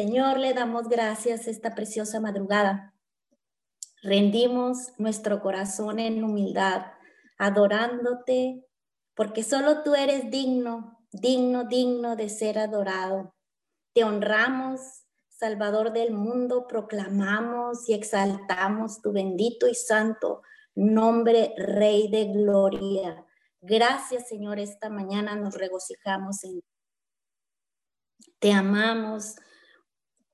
Señor, le damos gracias esta preciosa madrugada. Rendimos nuestro corazón en humildad, adorándote, porque solo tú eres digno, digno, digno de ser adorado. Te honramos, Salvador del mundo, proclamamos y exaltamos tu bendito y santo nombre, Rey de Gloria. Gracias, Señor, esta mañana nos regocijamos en Te amamos.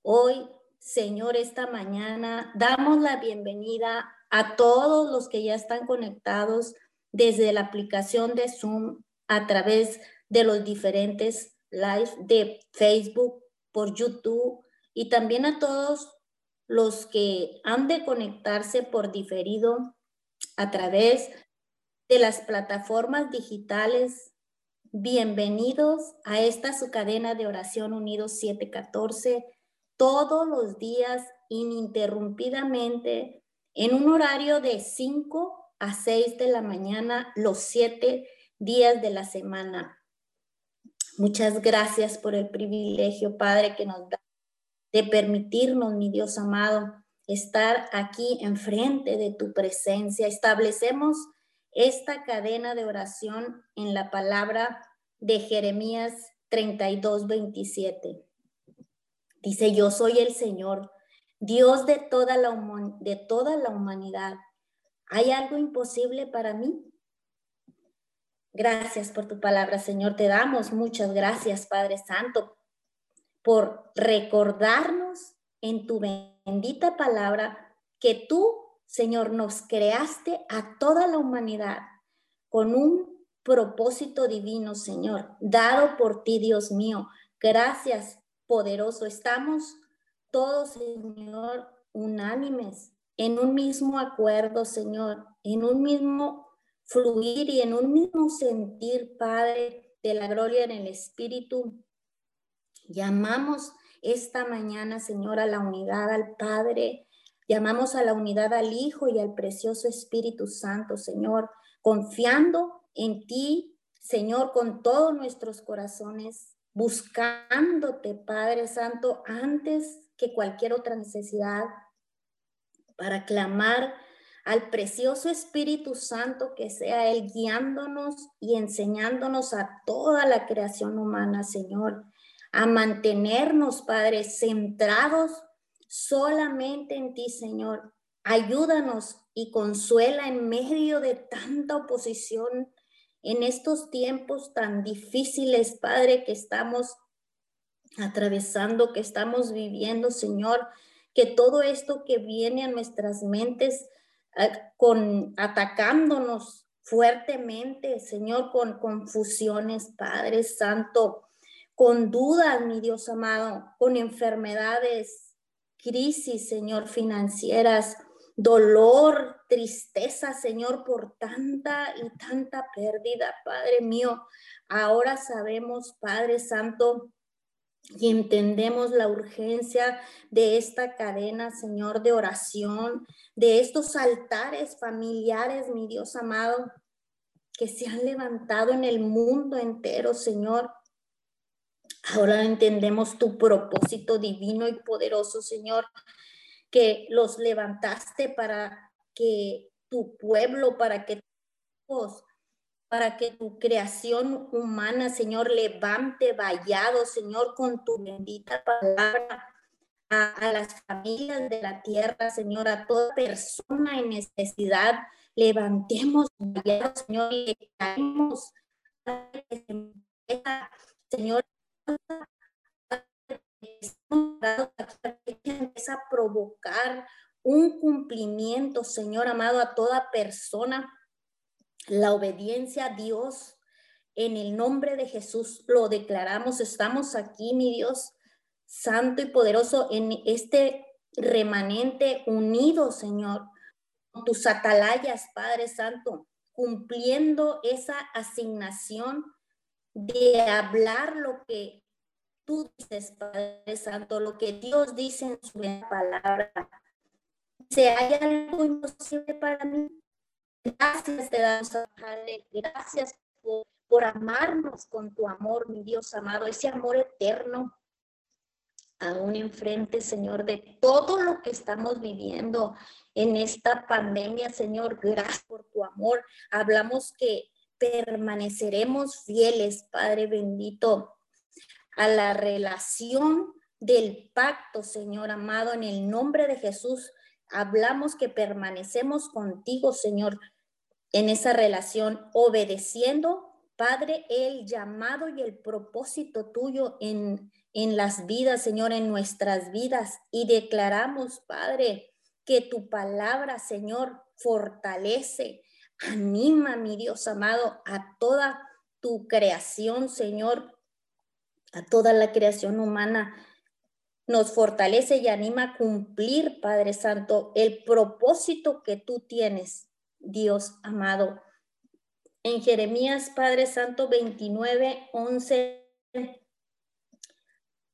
Hoy, Señor, esta mañana damos la bienvenida a todos los que ya están conectados desde la aplicación de Zoom a través de los diferentes live de Facebook, por YouTube y también a todos los que han de conectarse por diferido a través de las plataformas digitales. Bienvenidos a esta su cadena de oración Unidos 714, todos los días ininterrumpidamente en un horario de 5 a 6 de la mañana, los siete días de la semana. Muchas gracias por el privilegio, Padre, que nos da de permitirnos, mi Dios amado, estar aquí enfrente de tu presencia. Establecemos esta cadena de oración en la palabra de Jeremías 32, 27. Dice, yo soy el Señor, Dios de toda la, de toda la humanidad. ¿Hay algo imposible para mí? Gracias por tu palabra, Señor. Te damos muchas gracias, Padre Santo, por recordarnos en tu bendita palabra que tú Señor, nos creaste a toda la humanidad con un propósito divino, Señor, dado por ti, Dios mío. Gracias, poderoso. Estamos todos, Señor, unánimes, en un mismo acuerdo, Señor, en un mismo fluir y en un mismo sentir, Padre, de la gloria en el Espíritu. Llamamos esta mañana, Señor, a la unidad al Padre, Llamamos a la unidad al Hijo y al precioso Espíritu Santo, Señor, confiando en ti, Señor, con todos nuestros corazones, buscándote, Padre Santo, antes que cualquier otra necesidad, para clamar al precioso Espíritu Santo que sea Él guiándonos y enseñándonos a toda la creación humana, Señor, a mantenernos, Padre, centrados solamente en ti, Señor. Ayúdanos y consuela en medio de tanta oposición en estos tiempos tan difíciles, Padre, que estamos atravesando, que estamos viviendo, Señor, que todo esto que viene a nuestras mentes eh, con atacándonos fuertemente, Señor, con confusiones, Padre Santo, con dudas, mi Dios amado, con enfermedades, crisis, Señor, financieras, dolor, tristeza, Señor, por tanta y tanta pérdida, Padre mío. Ahora sabemos, Padre Santo, y entendemos la urgencia de esta cadena, Señor, de oración, de estos altares familiares, mi Dios amado, que se han levantado en el mundo entero, Señor, Ahora entendemos tu propósito divino y poderoso, Señor, que los levantaste para que tu pueblo, para que para que tu creación humana, Señor, levante vallado, Señor, con tu bendita palabra a, las familias de la tierra, Señor, a toda persona en necesidad. Levantemos vallado, Señor, y le caemos, Señor, empieza a provocar un cumplimiento, Señor amado, a toda persona. La obediencia a Dios en el nombre de Jesús lo declaramos. Estamos aquí, mi Dios, santo y poderoso, en este remanente unido, Señor, con tus atalayas, Padre Santo, cumpliendo esa asignación de hablar lo que tú dices, Padre Santo, lo que Dios dice en su palabra. Si hay algo imposible para mí, gracias te damos, Padre. Gracias por, por amarnos con tu amor, mi Dios amado, ese amor eterno aún enfrente, Señor, de todo lo que estamos viviendo en esta pandemia, Señor. Gracias por tu amor. Hablamos que permaneceremos fieles, Padre bendito, a la relación del pacto, Señor amado, en el nombre de Jesús. Hablamos que permanecemos contigo, Señor, en esa relación, obedeciendo, Padre, el llamado y el propósito tuyo en, en las vidas, Señor, en nuestras vidas. Y declaramos, Padre, que tu palabra, Señor, fortalece, anima, mi Dios amado, a toda tu creación, Señor, a toda la creación humana nos fortalece y anima a cumplir, Padre Santo, el propósito que tú tienes, Dios amado. En Jeremías, Padre Santo, 29, 11,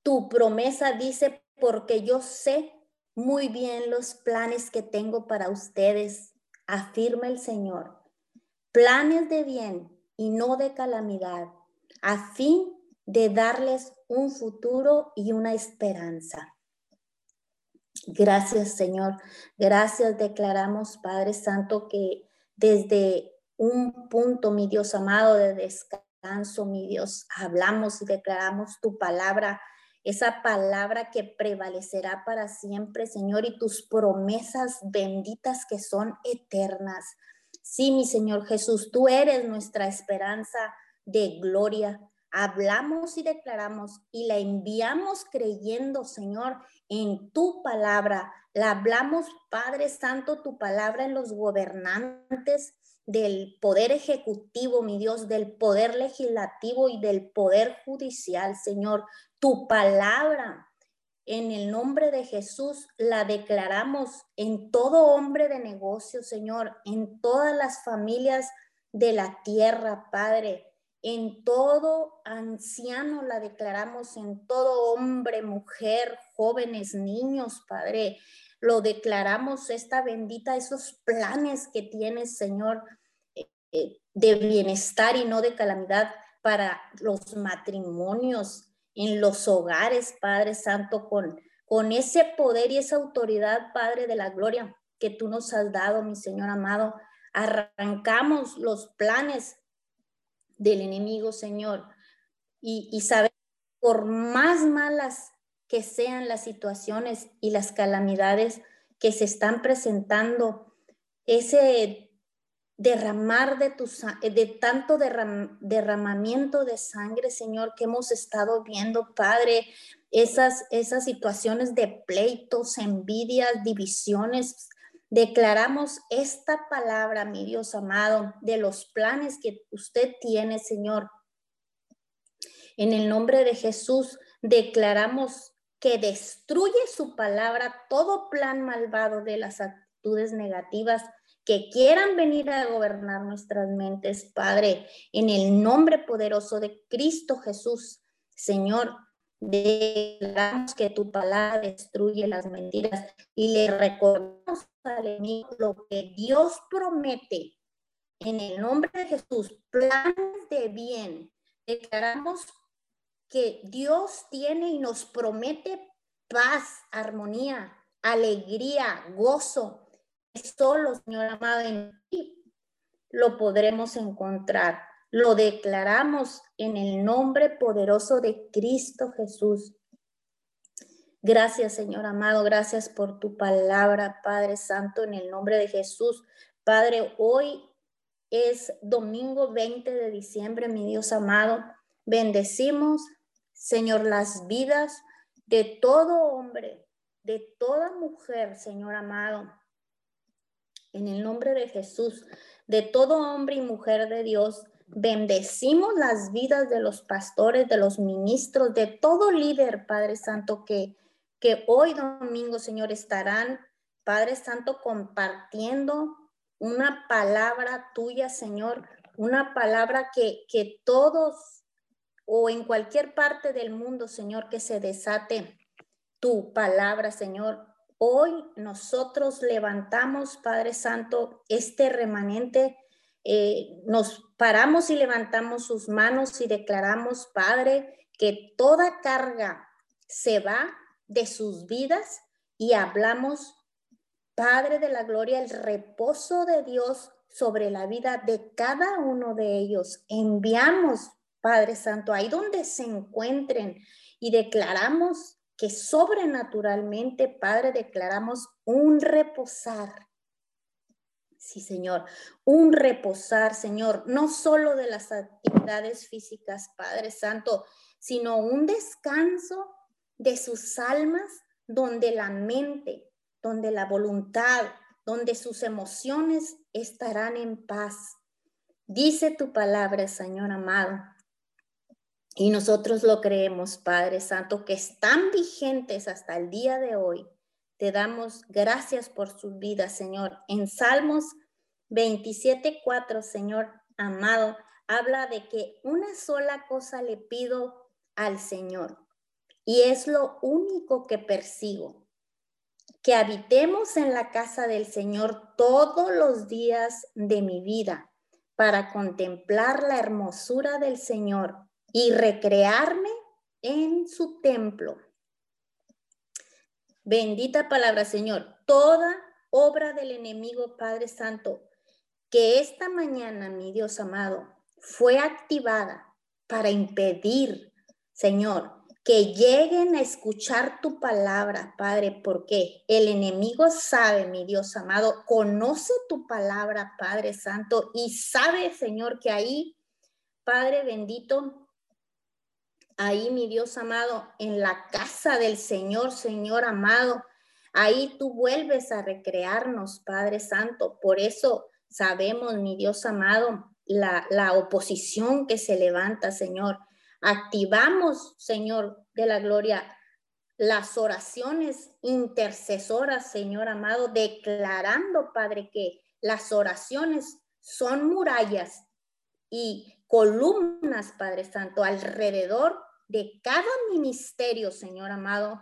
tu promesa dice, porque yo sé muy bien los planes que tengo para ustedes, afirma el Señor. Planes de bien y no de calamidad, a fin de darles un futuro y una esperanza. Gracias, Señor. Gracias, declaramos, Padre Santo, que desde un punto, mi Dios amado, de descanso, mi Dios, hablamos y declaramos tu palabra, esa palabra que prevalecerá para siempre, Señor, y tus promesas benditas que son eternas. Sí, mi Señor Jesús, tú eres nuestra esperanza de gloria hablamos y declaramos y la enviamos creyendo, Señor, en tu palabra. La hablamos, Padre Santo, tu palabra en los gobernantes del poder ejecutivo, mi Dios, del poder legislativo y del poder judicial, Señor. Tu palabra en el nombre de Jesús la declaramos en todo hombre de negocio, Señor, en todas las familias de la tierra, Padre en todo anciano la declaramos, en todo hombre, mujer, jóvenes, niños, Padre. Lo declaramos esta bendita, esos planes que tienes, Señor, eh, eh, de bienestar y no de calamidad para los matrimonios, en los hogares, Padre Santo, con, con ese poder y esa autoridad, Padre de la gloria que tú nos has dado, mi Señor amado. Arrancamos los planes del enemigo, Señor. Y, y saber, por más malas que sean las situaciones y las calamidades que se están presentando, ese derramar de tu de tanto derramamiento de sangre, Señor, que hemos estado viendo, Padre, esas, esas situaciones de pleitos, envidias, divisiones, Declaramos esta palabra, mi Dios amado, de los planes que usted tiene, Señor. En el nombre de Jesús, declaramos que destruye su palabra todo plan malvado de las actitudes negativas que quieran venir a gobernar nuestras mentes, Padre, en el nombre poderoso de Cristo Jesús. Señor, declaramos que tu palabra destruye las mentiras y le recordamos al enemigo lo que Dios promete en el nombre de Jesús, planes de bien. Declaramos que Dios tiene y nos promete paz, armonía, alegría, gozo. Solo, Señor amado, en ti lo podremos encontrar. Lo declaramos en el nombre poderoso de Cristo Jesús. Gracias, Señor amado. Gracias por tu palabra, Padre Santo, en el nombre de Jesús. Padre, hoy es domingo 20 de diciembre, mi Dios amado. Bendecimos, Señor, las vidas de todo hombre, de toda mujer, Señor amado. En el nombre de Jesús, de todo hombre y mujer de Dios Bendecimos las vidas de los pastores, de los ministros, de todo líder, Padre Santo, que, que hoy domingo, Señor, estarán, Padre Santo, compartiendo una palabra tuya, Señor, una palabra que, que todos o en cualquier parte del mundo, Señor, que se desate tu palabra, Señor. Hoy nosotros levantamos, Padre Santo, este remanente eh, nos paramos y levantamos sus manos y declaramos, Padre, que toda carga se va de sus vidas y hablamos, Padre de la Gloria, el reposo de Dios sobre la vida de cada uno de ellos. Enviamos, Padre Santo, ahí donde se encuentren y declaramos que sobrenaturalmente, Padre, declaramos un reposar. Sí, Señor, un reposar, Señor, no solo de las actividades físicas, Padre Santo, sino un descanso de sus almas donde la mente, donde la voluntad, donde sus emociones estarán en paz. Dice tu palabra, Señor amado. Y nosotros lo creemos, Padre Santo, que están vigentes hasta el día de hoy. Te damos gracias por sus vidas, Señor. En Salmos 27.4, Señor amado, habla de que una sola cosa le pido al Señor y es lo único que persigo, que habitemos en la casa del Señor todos los días de mi vida para contemplar la hermosura del Señor y recrearme en su templo. Bendita palabra, Señor. Toda obra del enemigo, Padre Santo, que esta mañana, mi Dios amado, fue activada para impedir, Señor, que lleguen a escuchar tu palabra, Padre, porque el enemigo sabe, mi Dios amado, conoce tu palabra, Padre Santo, y sabe, Señor, que ahí, Padre bendito, ahí, mi Dios amado, en la casa del Señor, Señor amado, ahí tú vuelves a recrearnos, Padre Santo. Por eso sabemos, mi Dios amado, la, la oposición que se levanta, Señor Activamos, Señor de la gloria, las oraciones intercesoras, Señor amado, declarando, Padre, que las oraciones son murallas y columnas, Padre Santo, alrededor de cada ministerio, Señor amado,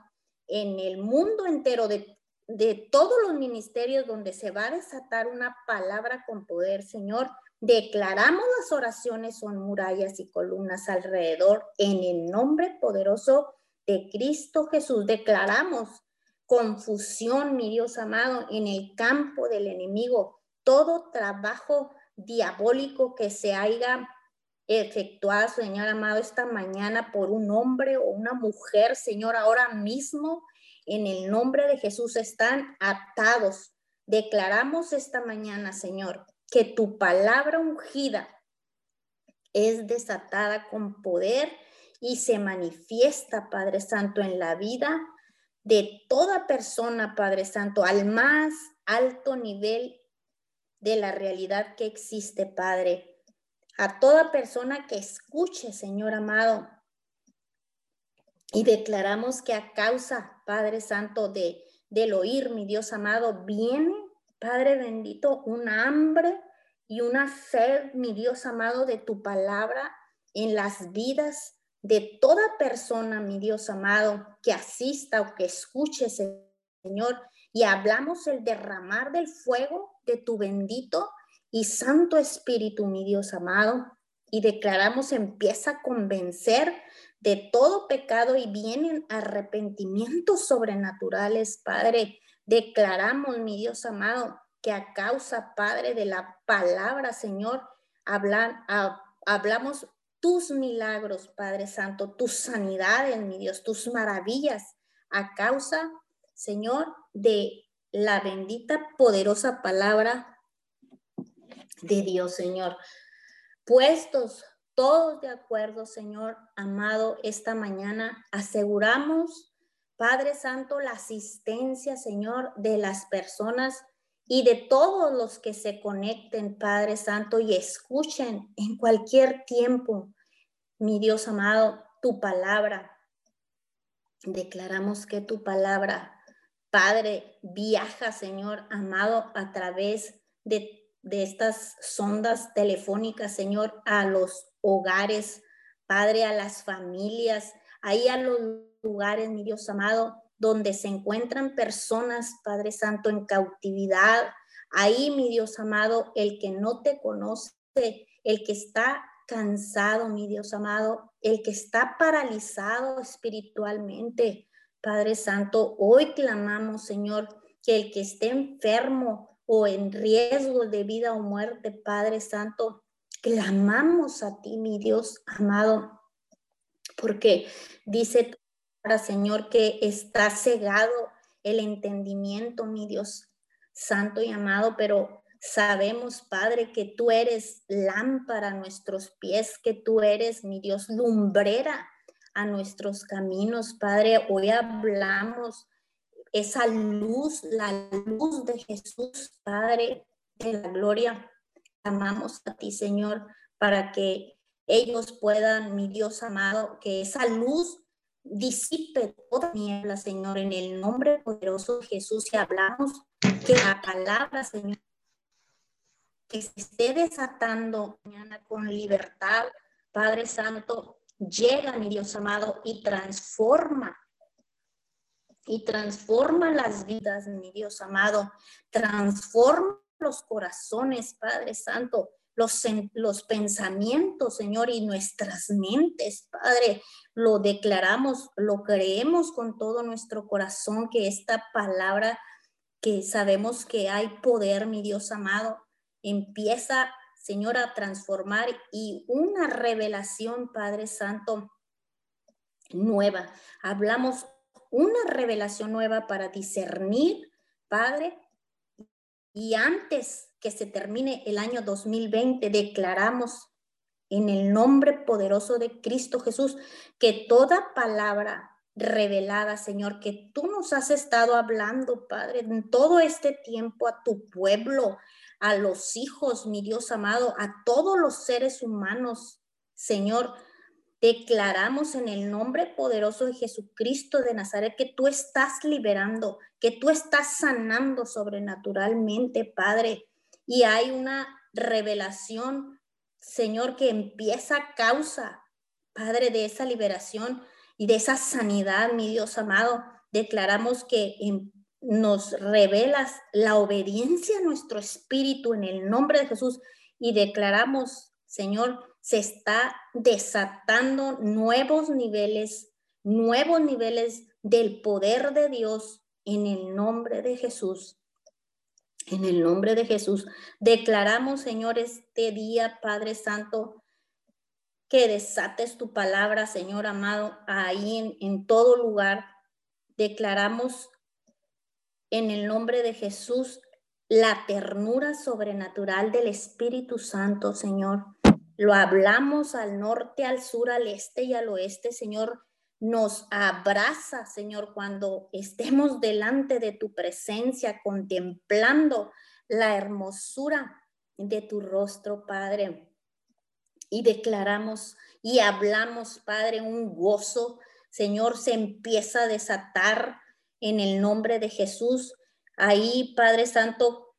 en el mundo entero, de, de todos los ministerios donde se va a desatar una palabra con poder, Señor, Declaramos las oraciones son murallas y columnas alrededor en el nombre poderoso de Cristo Jesús. Declaramos confusión, mi Dios amado, en el campo del enemigo. Todo trabajo diabólico que se haya efectuado, Señor amado, esta mañana por un hombre o una mujer, Señor, ahora mismo, en el nombre de Jesús, están atados. Declaramos esta mañana, Señor, que tu palabra ungida es desatada con poder y se manifiesta, Padre Santo, en la vida de toda persona, Padre Santo, al más alto nivel de la realidad que existe, Padre. A toda persona que escuche, Señor amado. Y declaramos que a causa, Padre Santo, de, del oír, mi Dios amado, viene Padre bendito, un hambre y una sed, mi Dios amado, de tu palabra en las vidas de toda persona, mi Dios amado, que asista o que escuche, Señor. Y hablamos el derramar del fuego de tu bendito y santo Espíritu, mi Dios amado. Y declaramos empieza a convencer de todo pecado y vienen arrepentimientos sobrenaturales, Padre Declaramos, mi Dios amado, que a causa, Padre, de la palabra, Señor, hablan, hablamos tus milagros, Padre Santo, tus sanidades, mi Dios, tus maravillas, a causa, Señor, de la bendita, poderosa palabra de Dios, Señor. Puestos todos de acuerdo, Señor amado, esta mañana aseguramos Padre Santo, la asistencia, Señor, de las personas y de todos los que se conecten, Padre Santo, y escuchen en cualquier tiempo, mi Dios amado, tu palabra. Declaramos que tu palabra, Padre, viaja, Señor amado, a través de, de estas sondas telefónicas, Señor, a los hogares, Padre, a las familias, ahí a los lugares, mi Dios amado, donde se encuentran personas, Padre Santo, en cautividad. Ahí, mi Dios amado, el que no te conoce, el que está cansado, mi Dios amado, el que está paralizado espiritualmente. Padre Santo, hoy clamamos, Señor, que el que esté enfermo o en riesgo de vida o muerte, Padre Santo, clamamos a ti, mi Dios amado, porque dice Señor, que está cegado el entendimiento, mi Dios Santo y amado, pero sabemos, Padre, que tú eres lámpara a nuestros pies, que tú eres, mi Dios, lumbrera a nuestros caminos, Padre. Hoy hablamos esa luz, la luz de Jesús, Padre de la gloria. Amamos a ti, Señor, para que ellos puedan, mi Dios amado, que esa luz disipe toda niebla, Señor, en el nombre poderoso de Jesús. Y hablamos que la palabra, Señor, que se esté desatando mañana con libertad, Padre Santo, llega, mi Dios amado, y transforma, y transforma las vidas, mi Dios amado, transforma los corazones, Padre Santo, los, los pensamientos, Señor, y nuestras mentes, Padre, lo declaramos, lo creemos con todo nuestro corazón, que esta palabra que sabemos que hay poder, mi Dios amado, empieza Señor, a transformar y una revelación, Padre Santo, nueva. Hablamos una revelación nueva para discernir, Padre, y antes que se termine el año 2020, declaramos en el nombre poderoso de Cristo Jesús que toda palabra revelada, Señor, que tú nos has estado hablando, Padre, en todo este tiempo a tu pueblo, a los hijos, mi Dios amado, a todos los seres humanos, Señor. Declaramos en el nombre poderoso de Jesucristo de Nazaret que tú estás liberando, que tú estás sanando sobrenaturalmente, Padre. Y hay una revelación, Señor, que empieza a causa, Padre, de esa liberación y de esa sanidad, mi Dios amado. Declaramos que en nos revelas la obediencia a nuestro espíritu en el nombre de Jesús y declaramos, Señor, se está desatando nuevos niveles, nuevos niveles del poder de Dios en el nombre de Jesús. En el nombre de Jesús, declaramos, Señor, este día, Padre Santo, que desates tu palabra, Señor amado, ahí en, en todo lugar. Declaramos en el nombre de Jesús la ternura sobrenatural del Espíritu Santo, Señor. Lo hablamos al norte, al sur, al este y al oeste, Señor. Nos abraza, Señor, cuando estemos delante de tu presencia, contemplando la hermosura de tu rostro, Padre. Y declaramos y hablamos, Padre, un gozo, Señor, se empieza a desatar en el nombre de Jesús. Ahí, Padre Santo,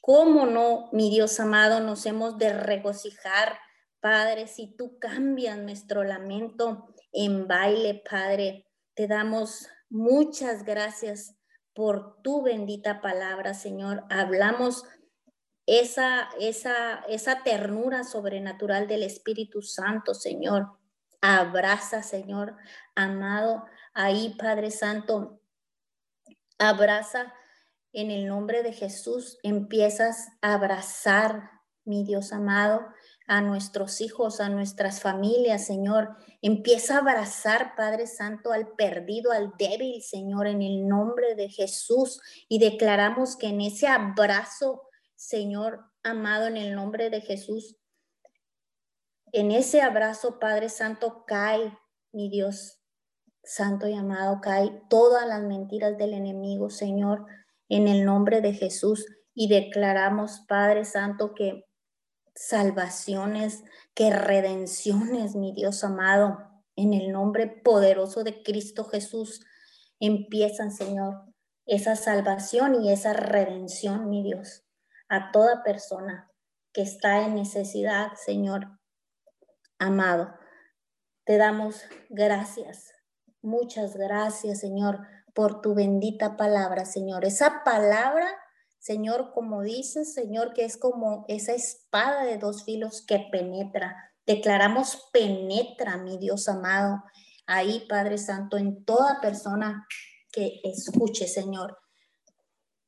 ¿cómo no, mi Dios amado, nos hemos de regocijar, Padre, si tú cambias nuestro lamento en baile, Padre? Te damos muchas gracias por tu bendita palabra, Señor. Hablamos esa, esa, esa ternura sobrenatural del Espíritu Santo, Señor. Abraza, Señor, amado, ahí, Padre Santo, Abraza en el nombre de Jesús. Empiezas a abrazar, mi Dios amado, a nuestros hijos, a nuestras familias, Señor. Empieza a abrazar, Padre Santo, al perdido, al débil, Señor, en el nombre de Jesús. Y declaramos que en ese abrazo, Señor amado, en el nombre de Jesús, en ese abrazo, Padre Santo, cae, mi Dios, Santo y amado, cae todas las mentiras del enemigo, Señor, en el nombre de Jesús. Y declaramos, Padre Santo, que salvaciones, que redenciones, mi Dios amado, en el nombre poderoso de Cristo Jesús, empiezan, Señor, esa salvación y esa redención, mi Dios, a toda persona que está en necesidad, Señor amado. Te damos gracias Muchas gracias, Señor, por tu bendita palabra, Señor. Esa palabra, Señor, como dices, Señor, que es como esa espada de dos filos que penetra. Declaramos penetra, mi Dios amado, ahí, Padre Santo, en toda persona que escuche, Señor.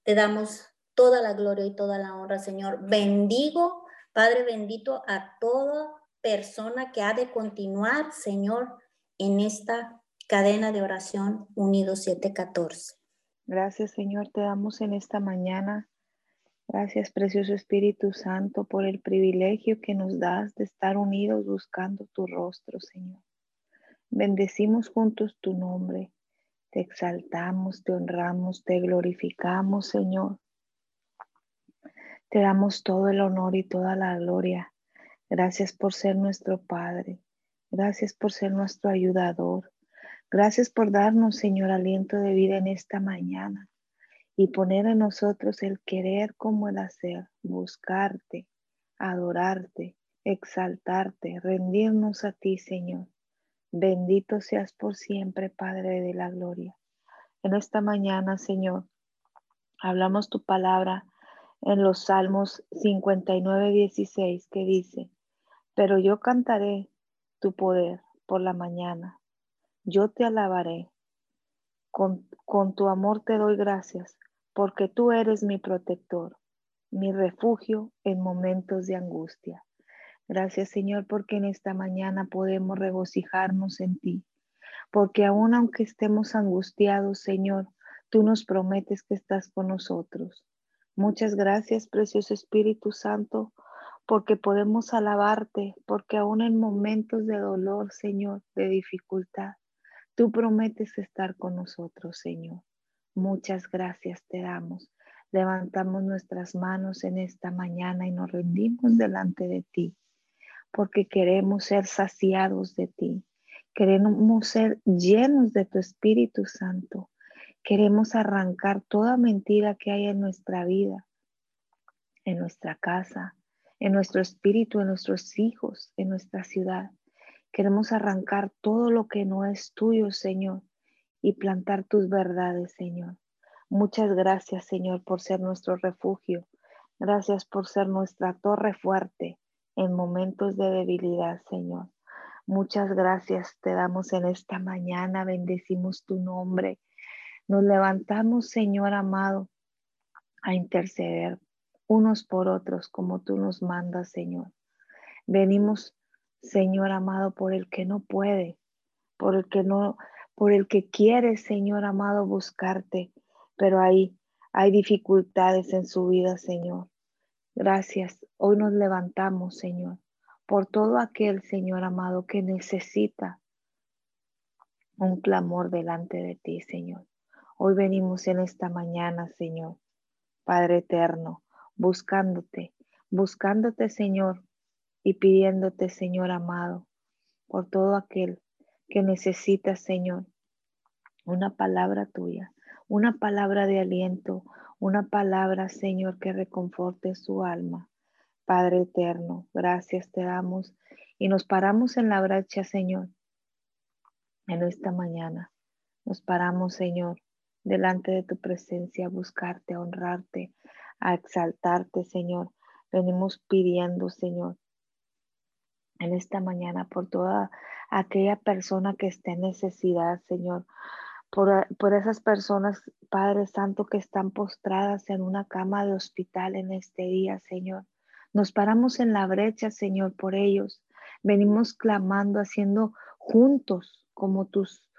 Te damos toda la gloria y toda la honra, Señor. Bendigo, Padre bendito, a toda persona que ha de continuar, Señor, en esta cadena de oración Unido 714. Gracias, Señor, te damos en esta mañana. Gracias, precioso Espíritu Santo, por el privilegio que nos das de estar unidos buscando tu rostro, Señor. Bendecimos juntos tu nombre. Te exaltamos, te honramos, te glorificamos, Señor. Te damos todo el honor y toda la gloria. Gracias por ser nuestro Padre. Gracias por ser nuestro ayudador. Gracias por darnos, Señor, aliento de vida en esta mañana y poner en nosotros el querer como el hacer, buscarte, adorarte, exaltarte, rendirnos a ti, Señor. Bendito seas por siempre, Padre de la Gloria. En esta mañana, Señor, hablamos tu palabra en los Salmos 59, 16, que dice, pero yo cantaré tu poder por la mañana yo te alabaré. Con, tu amor te doy gracias, porque tú eres mi protector, mi refugio en momentos de angustia. Gracias Señor, porque en esta mañana podemos regocijarnos en ti, porque aun aunque estemos angustiados, Señor, tú nos prometes que estás con nosotros. Muchas gracias, precioso Espíritu Santo, porque podemos alabarte, porque aún en momentos de dolor, Señor, de dificultad, Tú prometes estar con nosotros, Señor. Muchas gracias te damos. Levantamos nuestras manos en esta mañana y nos rendimos delante de ti, porque queremos ser saciados de ti. Queremos ser llenos de tu Espíritu Santo. Queremos arrancar toda mentira que hay en nuestra vida, en nuestra casa, en nuestro espíritu, en nuestros hijos, en nuestra ciudad. Queremos arrancar todo lo que no es tuyo, Señor, y plantar tus verdades, Señor. Muchas gracias, Señor, por ser nuestro refugio. Gracias por ser nuestra torre fuerte en momentos de debilidad, Señor. Muchas gracias te damos en esta mañana. Bendecimos tu nombre. Nos levantamos, Señor amado, a interceder unos por otros como tú nos mandas, Señor. Venimos Señor amado, por el que no puede, por el que no, por el que quiere, Señor amado, buscarte, pero ahí hay dificultades en su vida, Señor. Gracias. Hoy nos levantamos, Señor, por todo aquel, Señor amado, que necesita un clamor delante de ti, Señor. Hoy venimos en esta mañana, Señor, Padre eterno, buscándote, buscándote, Señor, y pidiéndote, Señor amado, por todo aquel que necesita, Señor, una palabra tuya, una palabra de aliento, una palabra, Señor, que reconforte su alma. Padre eterno, gracias te damos y nos paramos en la brecha, Señor, en esta mañana. Nos paramos, Señor, delante de tu presencia a buscarte, a honrarte, a exaltarte, Señor. Venimos pidiendo, Señor, en esta mañana por toda aquella persona que esté en necesidad, Señor. Por, por, esas personas, Padre Santo, que están postradas en una cama de hospital en este día, Señor. Nos paramos en la brecha, Señor, por ellos. Venimos clamando, haciendo juntos como tus,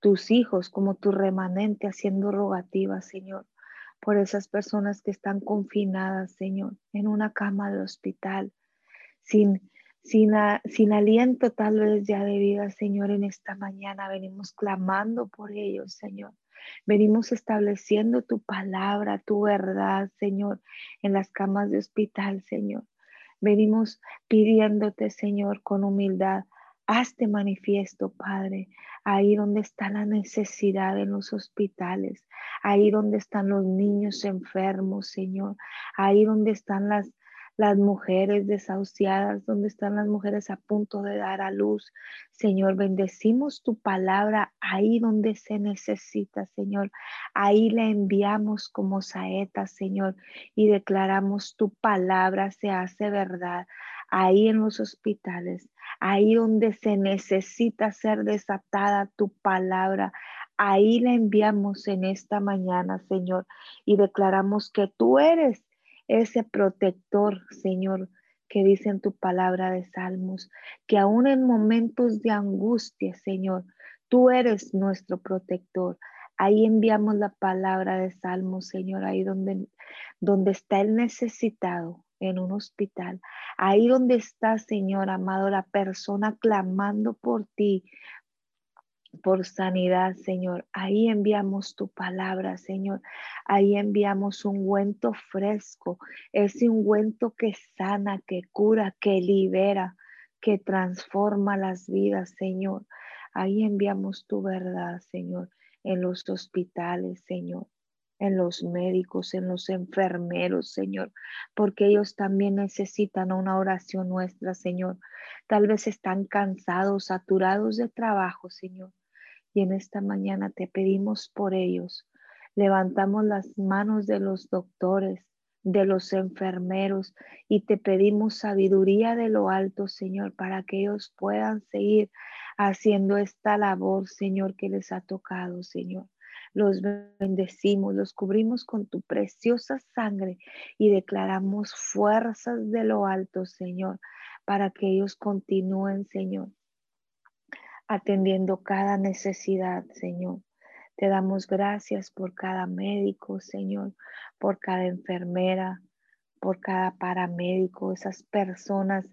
tus hijos, como tu remanente, haciendo rogativas, Señor, por esas personas que están confinadas, Señor, en una cama de hospital, sin, sin, sin aliento tal vez ya de vida, Señor, en esta mañana venimos clamando por ellos, Señor. Venimos estableciendo tu palabra, tu verdad, Señor, en las camas de hospital, Señor. Venimos pidiéndote, Señor, con humildad. Hazte manifiesto, Padre, ahí donde está la necesidad en los hospitales, ahí donde están los niños enfermos, Señor, ahí donde están las, las mujeres desahuciadas, donde están las mujeres a punto de dar a luz. Señor, bendecimos tu palabra ahí donde se necesita, Señor. Ahí la enviamos como saeta, Señor, y declaramos tu palabra se hace verdad ahí en los hospitales, ahí donde se necesita ser desatada tu palabra. Ahí la enviamos en esta mañana, Señor, y declaramos que tú eres ese protector, Señor, que dice en tu palabra de Salmos, que aún en momentos de angustia, Señor, tú eres nuestro protector. Ahí enviamos la palabra de Salmos, Señor, ahí donde, donde está el necesitado en un hospital. Ahí donde está, Señor amado, la persona clamando por ti, por sanidad, Señor. Ahí enviamos tu palabra, Señor. Ahí enviamos un ungüento fresco, ese ungüento que sana, que cura, que libera, que transforma las vidas, Señor. Ahí enviamos tu verdad, Señor en los hospitales, Señor, en los médicos, en los enfermeros, Señor, porque ellos también necesitan una oración nuestra, Señor. Tal vez están cansados, saturados de trabajo, Señor. Y en esta mañana te pedimos por ellos. Levantamos las manos de los doctores, de los enfermeros y te pedimos sabiduría de lo alto, Señor, para que ellos puedan seguir haciendo esta labor, Señor, que les ha tocado, Señor. Los bendecimos, los cubrimos con tu preciosa sangre y declaramos fuerzas de lo alto, Señor, para que ellos continúen, Señor, atendiendo cada necesidad, Señor. Te damos gracias por cada médico, Señor, por cada enfermera, por cada paramédico, esas personas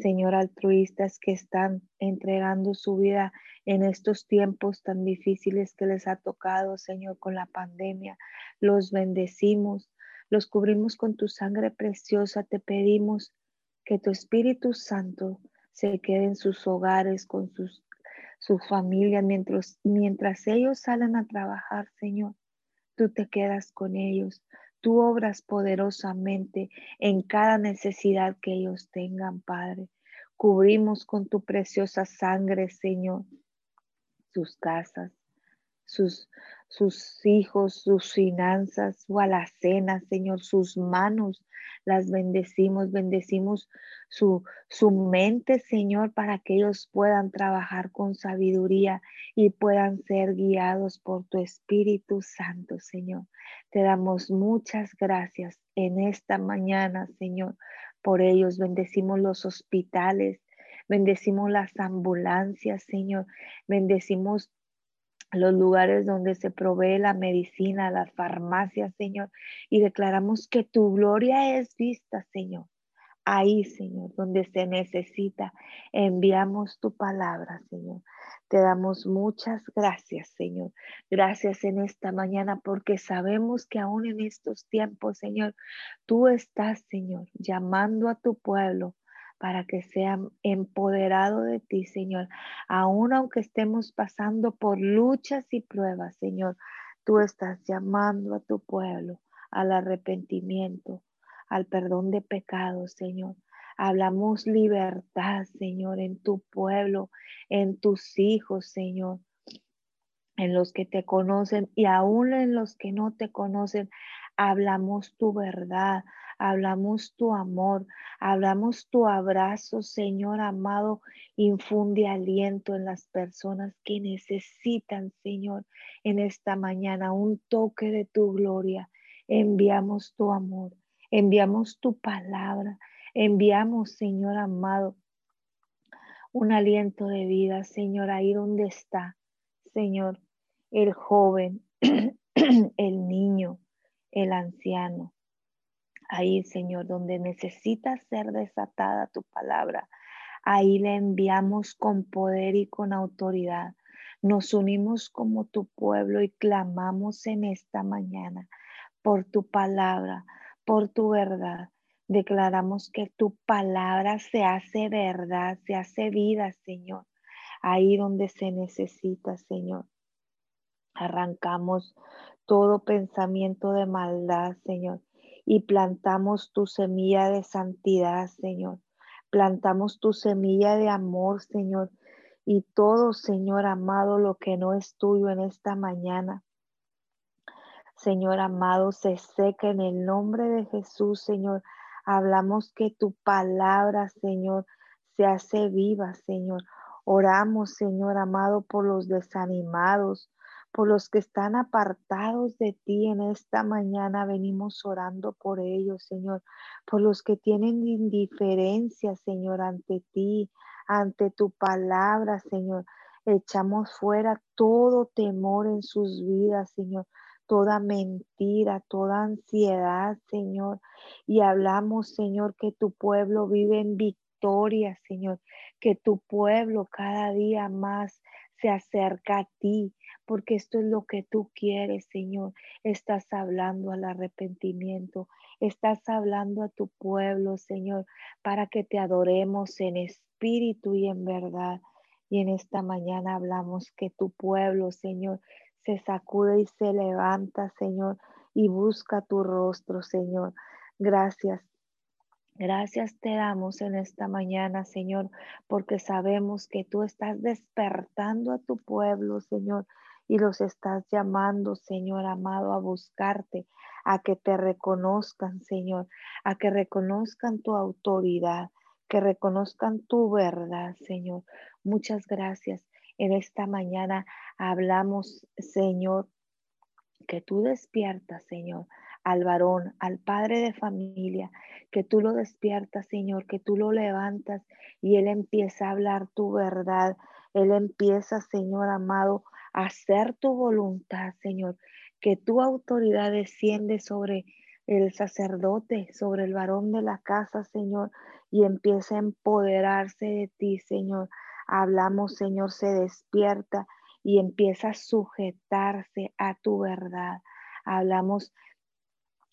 Señor, altruistas que están entregando su vida en estos tiempos tan difíciles que les ha tocado, Señor, con la pandemia. Los bendecimos, los cubrimos con tu sangre preciosa. Te pedimos que tu Espíritu Santo se quede en sus hogares con sus, su familia mientras, mientras ellos salen a trabajar, Señor. Tú te quedas con ellos. Tú obras poderosamente en cada necesidad que ellos tengan, Padre. Cubrimos con tu preciosa sangre, Señor, sus casas, sus, sus hijos, sus finanzas, su alacena, Señor, sus manos. Las bendecimos, bendecimos su, su mente, Señor, para que ellos puedan trabajar con sabiduría y puedan ser guiados por tu Espíritu Santo, Señor. Te damos muchas gracias en esta mañana, Señor. Por ellos bendecimos los hospitales, bendecimos las ambulancias, Señor. Bendecimos los lugares donde se provee la medicina, las farmacias, Señor, y declaramos que tu gloria es vista, Señor. Ahí, Señor, donde se necesita, enviamos tu palabra, Señor. Te damos muchas gracias, Señor. Gracias en esta mañana porque sabemos que aún en estos tiempos, Señor, tú estás, Señor, llamando a tu pueblo para que sean empoderados de ti, Señor. Aún aunque estemos pasando por luchas y pruebas, Señor, tú estás llamando a tu pueblo al arrepentimiento, al perdón de pecados, Señor. Hablamos libertad, Señor, en tu pueblo, en tus hijos, Señor, en los que te conocen y aún en los que no te conocen. Hablamos tu verdad, hablamos tu amor, hablamos tu abrazo, Señor amado, infunde aliento en las personas que necesitan, Señor, en esta mañana un toque de tu gloria. Enviamos tu amor, enviamos tu palabra, enviamos, Señor amado, un aliento de vida, Señor, ahí donde está, Señor, el joven, el niño, el anciano, Ahí, Señor, donde necesita ser desatada tu palabra, ahí le enviamos con poder y con autoridad. Nos unimos como tu pueblo y clamamos en esta mañana por tu palabra, por tu verdad. Declaramos que tu palabra se hace verdad, se hace vida, Señor. Ahí donde se necesita, Señor. Arrancamos todo pensamiento de maldad, Señor y plantamos tu semilla de santidad, Señor. Plantamos tu semilla de amor, Señor. Y todo, Señor amado, lo que no es tuyo en esta mañana. Señor amado, se seca en el nombre de Jesús, Señor. Hablamos que tu palabra, Señor, se hace viva, Señor. Oramos, Señor amado, por los desanimados, por los que están apartados de ti en esta mañana. Venimos orando por ellos, Señor, por los que tienen indiferencia, Señor, ante ti, ante tu palabra, Señor. Echamos fuera todo temor en sus vidas, Señor toda mentira, toda ansiedad, Señor. Y hablamos, Señor, que tu pueblo vive en victoria, Señor, que tu pueblo cada día más se acerca a ti, porque esto es lo que tú quieres, Señor. Estás hablando al arrepentimiento, estás hablando a tu pueblo, Señor, para que te adoremos en espíritu y en verdad. Y en esta mañana hablamos que tu pueblo, Señor, se sacude y se levanta, Señor, y busca tu rostro, Señor. Gracias. Gracias te damos en esta mañana, Señor, porque sabemos que tú estás despertando a tu pueblo, Señor, y los estás llamando, Señor amado, a buscarte, a que te reconozcan, Señor, a que reconozcan tu autoridad, que reconozcan tu verdad, Señor. Muchas gracias. En esta mañana hablamos, Señor, que tú despiertas, Señor, al varón, al padre de familia, que tú lo despiertas, Señor, que tú lo levantas y él empieza a hablar tu verdad. Él empieza, Señor amado, hacer tu voluntad, Señor, que tu autoridad desciende sobre el sacerdote, sobre el varón de la casa, Señor, y empieza a empoderarse de ti, Señor, hablamos, Señor, se despierta y empieza a sujetarse a tu verdad. Hablamos,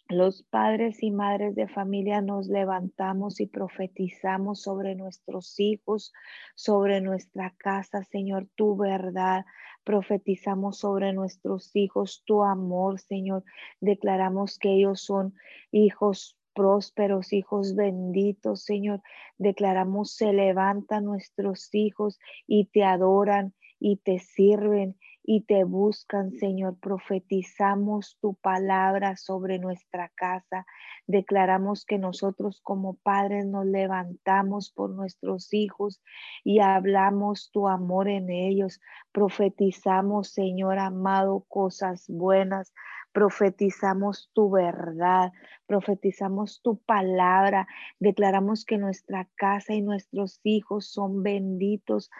los padres y madres de familia nos levantamos y profetizamos sobre nuestros hijos, sobre nuestra casa, Señor, tu verdad. Profetizamos sobre nuestros hijos tu amor, Señor. Declaramos que ellos son hijos prósperos, hijos benditos, Señor. Declaramos, se levantan nuestros hijos y te adoran y te sirven y te buscan, Señor. Profetizamos tu palabra sobre nuestra casa. Declaramos que nosotros como padres nos levantamos por nuestros hijos y hablamos tu amor en ellos. Profetizamos, Señor amado, cosas buenas profetizamos tu verdad, profetizamos tu palabra, declaramos que nuestra casa y nuestros hijos son benditos,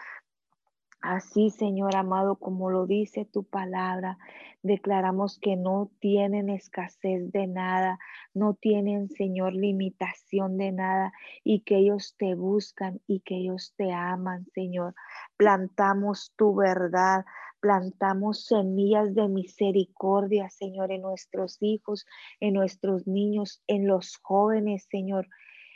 Así, Señor amado, como lo dice tu palabra, declaramos que no tienen escasez de nada, no tienen, Señor, limitación de nada y que ellos te buscan y que ellos te aman, Señor. Plantamos tu verdad, plantamos semillas de misericordia, Señor, en nuestros hijos, en nuestros niños, en los jóvenes, Señor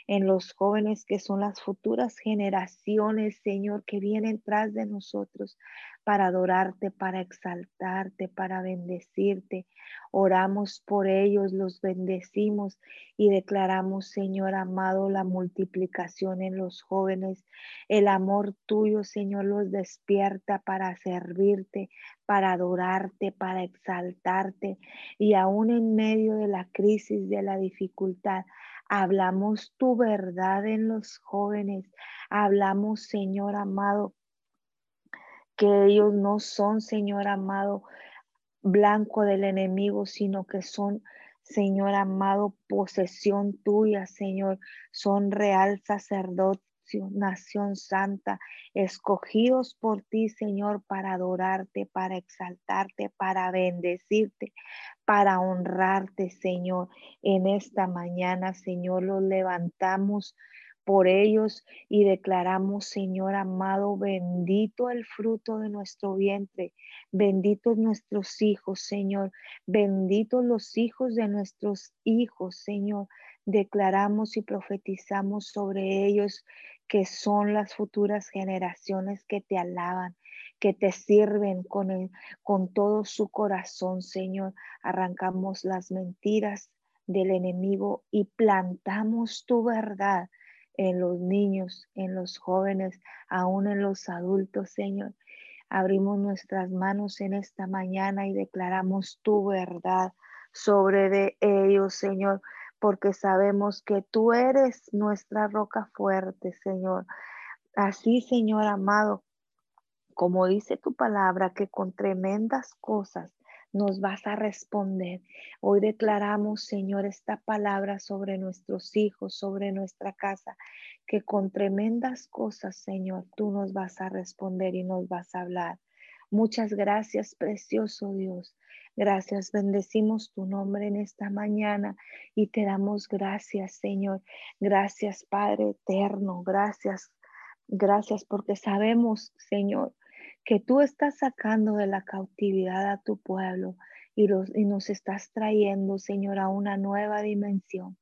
en los jóvenes que son las futuras generaciones, Señor, que vienen tras de nosotros para adorarte, para exaltarte, para bendecirte. Oramos por ellos, los bendecimos y declaramos, Señor amado, la multiplicación en los jóvenes. El amor tuyo, Señor, los despierta para servirte, para adorarte, para exaltarte. Y aún en medio de la crisis, de la dificultad, Hablamos tu verdad en los jóvenes. Hablamos, Señor amado, que ellos no son, Señor amado, blanco del enemigo, sino que son, Señor amado, posesión tuya, Señor. Son real sacerdote nación santa, escogidos por ti, Señor, para adorarte, para exaltarte, para bendecirte, para honrarte, Señor. En esta mañana, Señor, los levantamos por ellos y declaramos, Señor amado, bendito el fruto de nuestro vientre, benditos nuestros hijos, Señor, benditos los hijos de nuestros hijos, Señor. Declaramos y profetizamos sobre ellos que son las futuras generaciones que te alaban, que te sirven con, con todo su corazón, Señor. Arrancamos las mentiras del enemigo y plantamos tu verdad en los niños, en los jóvenes, aún en los adultos, Señor. Abrimos nuestras manos en esta mañana y declaramos tu verdad sobre ellos, Señor porque sabemos que tú eres nuestra roca fuerte, Señor. Así, Señor amado, como dice tu palabra, que con tremendas cosas nos vas a responder. Hoy declaramos, Señor, esta palabra sobre nuestros hijos, sobre nuestra casa, que con tremendas cosas, Señor, tú nos vas a responder y nos vas a hablar. Muchas gracias, precioso Dios. Gracias, bendecimos tu nombre en esta mañana y te damos gracias, Señor. Gracias, Padre eterno. Gracias, gracias porque sabemos, Señor, que tú estás sacando de la cautividad a tu pueblo y, nos estás trayendo, Señor, a una nueva dimensión.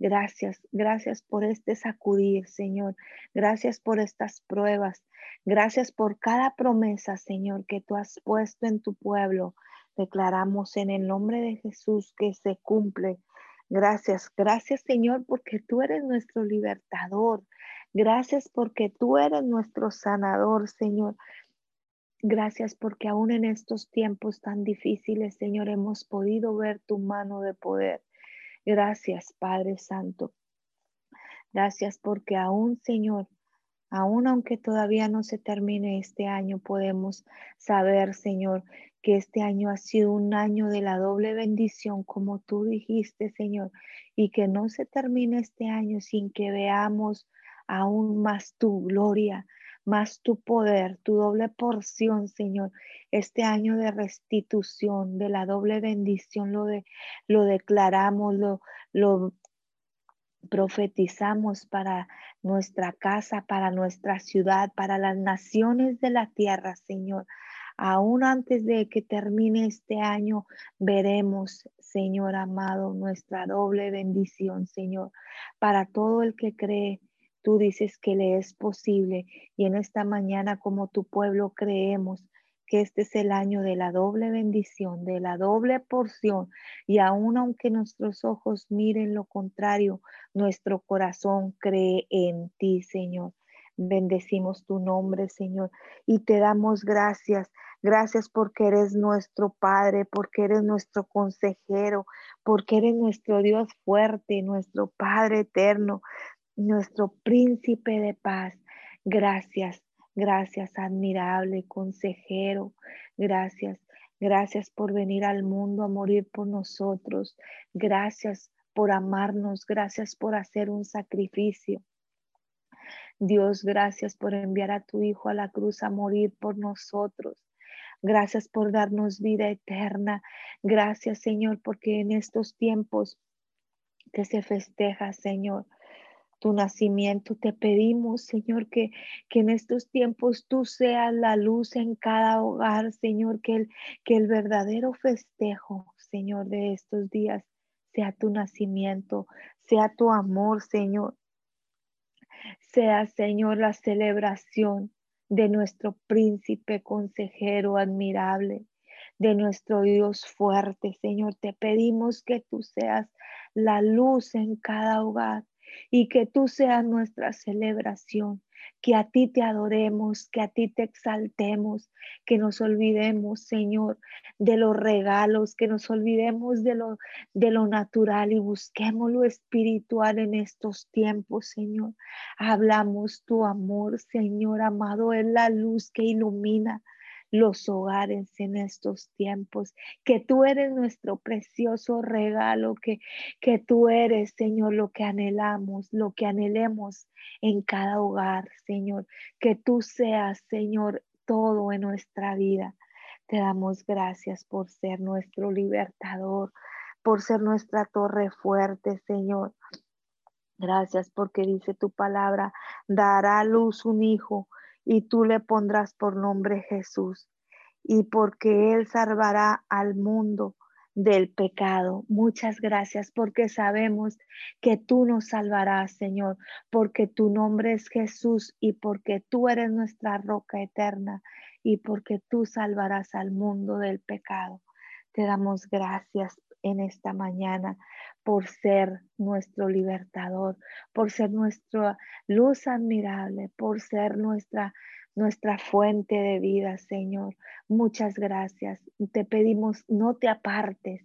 Gracias, gracias por este sacudir, Señor. Gracias por estas pruebas. Gracias por cada promesa, Señor, que tú has puesto en tu pueblo. Declaramos en el nombre de Jesús que se cumple. Gracias, gracias, Señor, porque tú eres nuestro libertador. Gracias porque tú eres nuestro sanador, Señor. Gracias porque aún en estos tiempos tan difíciles, Señor, hemos podido ver tu mano de poder. Gracias, Padre Santo. Gracias porque aún, Señor, aún aunque todavía no se termine este año, podemos saber, Señor, que este año ha sido un año de la doble bendición, como tú dijiste, Señor, y que no se termine este año sin que veamos aún más tu gloria, más tu poder, tu doble porción, Señor. Este año de restitución, de la doble bendición, lo, de, lo declaramos, lo, lo profetizamos para nuestra casa, para nuestra ciudad, para las naciones de la tierra, Señor. Aún antes de que termine este año, veremos, Señor amado, nuestra doble bendición, Señor, para todo el que cree Tú dices que le es posible y en esta mañana como tu pueblo creemos que este es el año de la doble bendición, de la doble porción. Y aun aunque nuestros ojos miren lo contrario, nuestro corazón cree en ti, Señor. Bendecimos tu nombre, Señor, y te damos gracias. Gracias porque eres nuestro Padre, porque eres nuestro consejero, porque eres nuestro Dios fuerte, nuestro Padre eterno nuestro príncipe de paz. Gracias, gracias, admirable consejero. Gracias, gracias por venir al mundo a morir por nosotros. Gracias por amarnos, gracias por hacer un sacrificio. Dios, gracias por enviar a tu Hijo a la cruz a morir por nosotros. Gracias por darnos vida eterna. Gracias, Señor, porque en estos tiempos que se festeja, Señor, tu nacimiento. Te pedimos, Señor, que, que en estos tiempos tú seas la luz en cada hogar, Señor, que el, que el verdadero festejo, Señor, de estos días sea tu nacimiento, sea tu amor, Señor. Sea, Señor, la celebración de nuestro príncipe consejero admirable, de nuestro Dios fuerte, Señor. Te pedimos que tú seas la luz en cada hogar, y que tú seas nuestra celebración, que a ti te adoremos, que a ti te exaltemos, que nos olvidemos, Señor, de los regalos, que nos olvidemos de lo, de lo natural y busquemos lo espiritual en estos tiempos, Señor. Hablamos tu amor, Señor amado, es la luz que ilumina los hogares en estos tiempos, que tú eres nuestro precioso regalo, que, que tú eres, Señor, lo que anhelamos, lo que anhelemos en cada hogar, Señor, que tú seas, Señor, todo en nuestra vida. Te damos gracias por ser nuestro libertador, por ser nuestra torre fuerte, Señor. Gracias porque dice tu palabra, dará luz un hijo y tú le pondrás por nombre Jesús, y porque Él salvará al mundo del pecado. Muchas gracias porque sabemos que tú nos salvarás, Señor, porque tu nombre es Jesús y porque tú eres nuestra roca eterna y porque tú salvarás al mundo del pecado. Te damos gracias en esta mañana por ser nuestro libertador, por ser nuestra luz admirable, por ser nuestra nuestra fuente de vida, Señor. Muchas gracias. Te pedimos, no te apartes,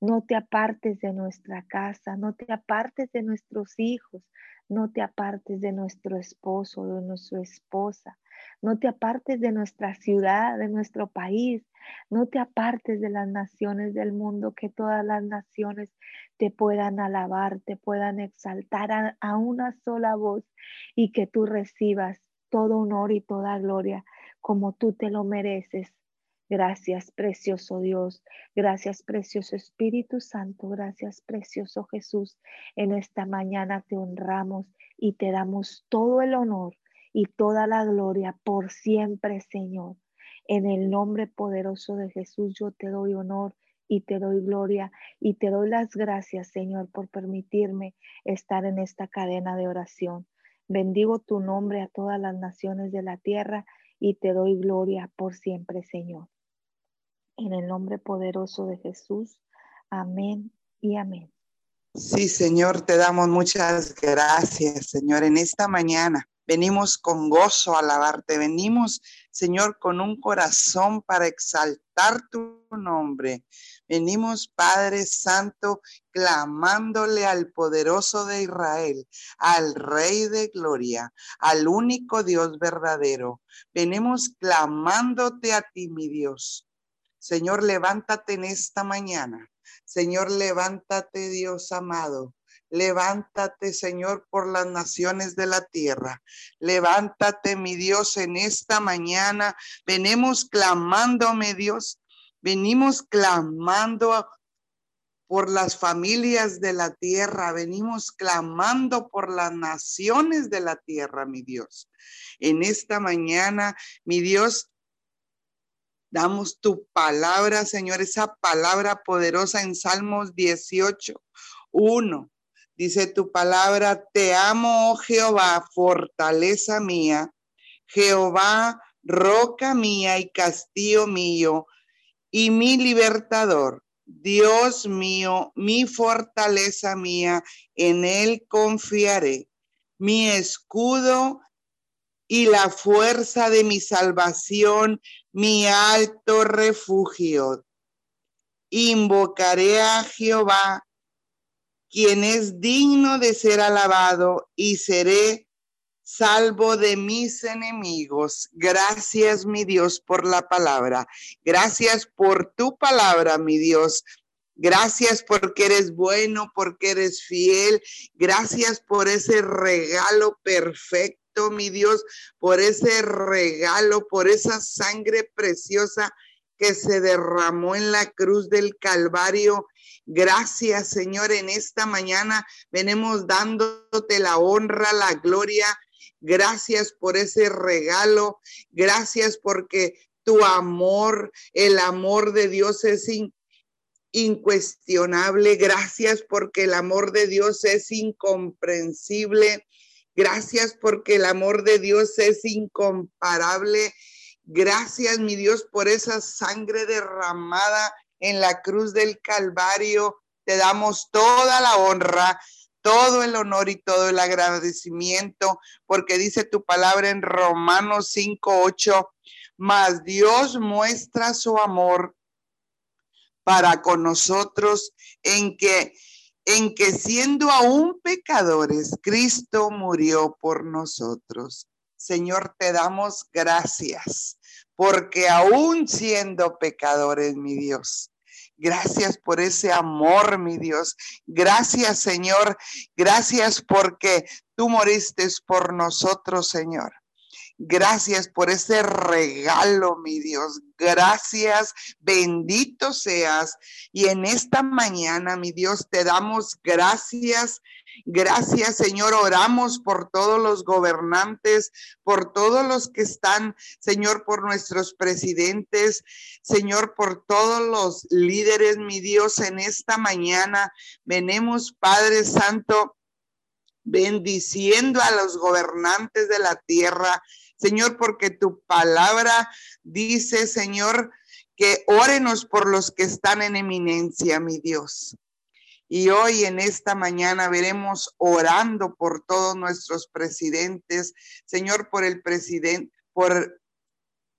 No te apartes de nuestra casa, no te apartes de nuestros hijos, no te apartes de nuestro esposo, de nuestra esposa, no te apartes de nuestra ciudad, de nuestro país, no te apartes de las naciones del mundo, que todas las naciones te puedan alabar, te puedan exaltar a, una sola voz y que tú recibas todo honor y toda gloria como tú te lo mereces. Gracias, precioso Dios. Gracias, precioso Espíritu Santo. Gracias, precioso Jesús. En esta mañana te honramos y te damos todo el honor y toda la gloria por siempre, Señor. En el nombre poderoso de Jesús yo te doy honor y te doy gloria y te doy las gracias, Señor, por permitirme estar en esta cadena de oración. Bendigo tu nombre a todas las naciones de la tierra y te doy gloria por siempre, Señor. En el nombre poderoso de Jesús. Amén y amén. Sí, Señor, te damos muchas gracias, Señor, en esta mañana. Venimos con gozo a alabarte. Venimos, Señor, con un corazón para exaltar tu nombre. Venimos, Padre Santo, clamándole al poderoso de Israel, al Rey de Gloria, al único Dios verdadero. Venimos clamándote a ti, mi Dios. Señor, levántate en esta mañana. Señor, levántate, Dios amado. Levántate, Señor, por las naciones de la tierra. Levántate, mi Dios, en esta mañana. Venimos clamándome, Dios. Venimos clamando por las familias de la tierra. Venimos clamando por las naciones de la tierra, mi Dios. En esta mañana, mi Dios, damos tu palabra, Señor, esa palabra poderosa en Salmos 18, 1. Dice tu palabra, te amo, oh Jehová, fortaleza mía, Jehová, roca mía y castillo mío, y mi libertador. Dios mío, mi fortaleza mía, en él confiaré. Mi escudo y la fuerza de mi salvación, mi alto refugio. Invocaré a Jehová quien es digno de ser alabado, y seré salvo de mis enemigos. Gracias, mi Dios, por la palabra. Gracias por tu palabra, mi Dios. Gracias porque eres bueno, porque eres fiel. Gracias por ese regalo perfecto, mi Dios, por ese regalo, por esa sangre preciosa que se derramó en la cruz del Calvario Gracias, Señor, en esta mañana venimos dándote la honra, la gloria. Gracias por ese regalo. Gracias porque tu amor, el amor de Dios es incuestionable. Gracias porque el amor de Dios es incomprensible. Gracias porque el amor de Dios es incomparable. Gracias, mi Dios, por esa sangre derramada en la cruz del Calvario. Te damos toda la honra, todo el honor y todo el agradecimiento, porque dice tu palabra en Romanos 5, 8, mas Dios muestra su amor para con nosotros en que en que siendo aún pecadores, Cristo murió por nosotros. Señor, te damos gracias porque aún siendo pecadores, mi Dios, Gracias por ese amor, mi Dios. Gracias, Señor. Gracias porque tú moriste por nosotros, Señor. Gracias por ese regalo, mi Dios. Gracias, bendito seas. Y en esta mañana, mi Dios, te damos gracias Gracias, Señor. Oramos por todos los gobernantes, por todos los que están, Señor, por nuestros presidentes, Señor, por todos los líderes, mi Dios, en esta mañana. Venemos, Padre Santo, bendiciendo a los gobernantes de la tierra, Señor, porque tu palabra dice, Señor, que órenos por los que están en eminencia, mi Dios. Y hoy en esta mañana veremos orando por todos nuestros presidentes, Señor, por el presidente, por,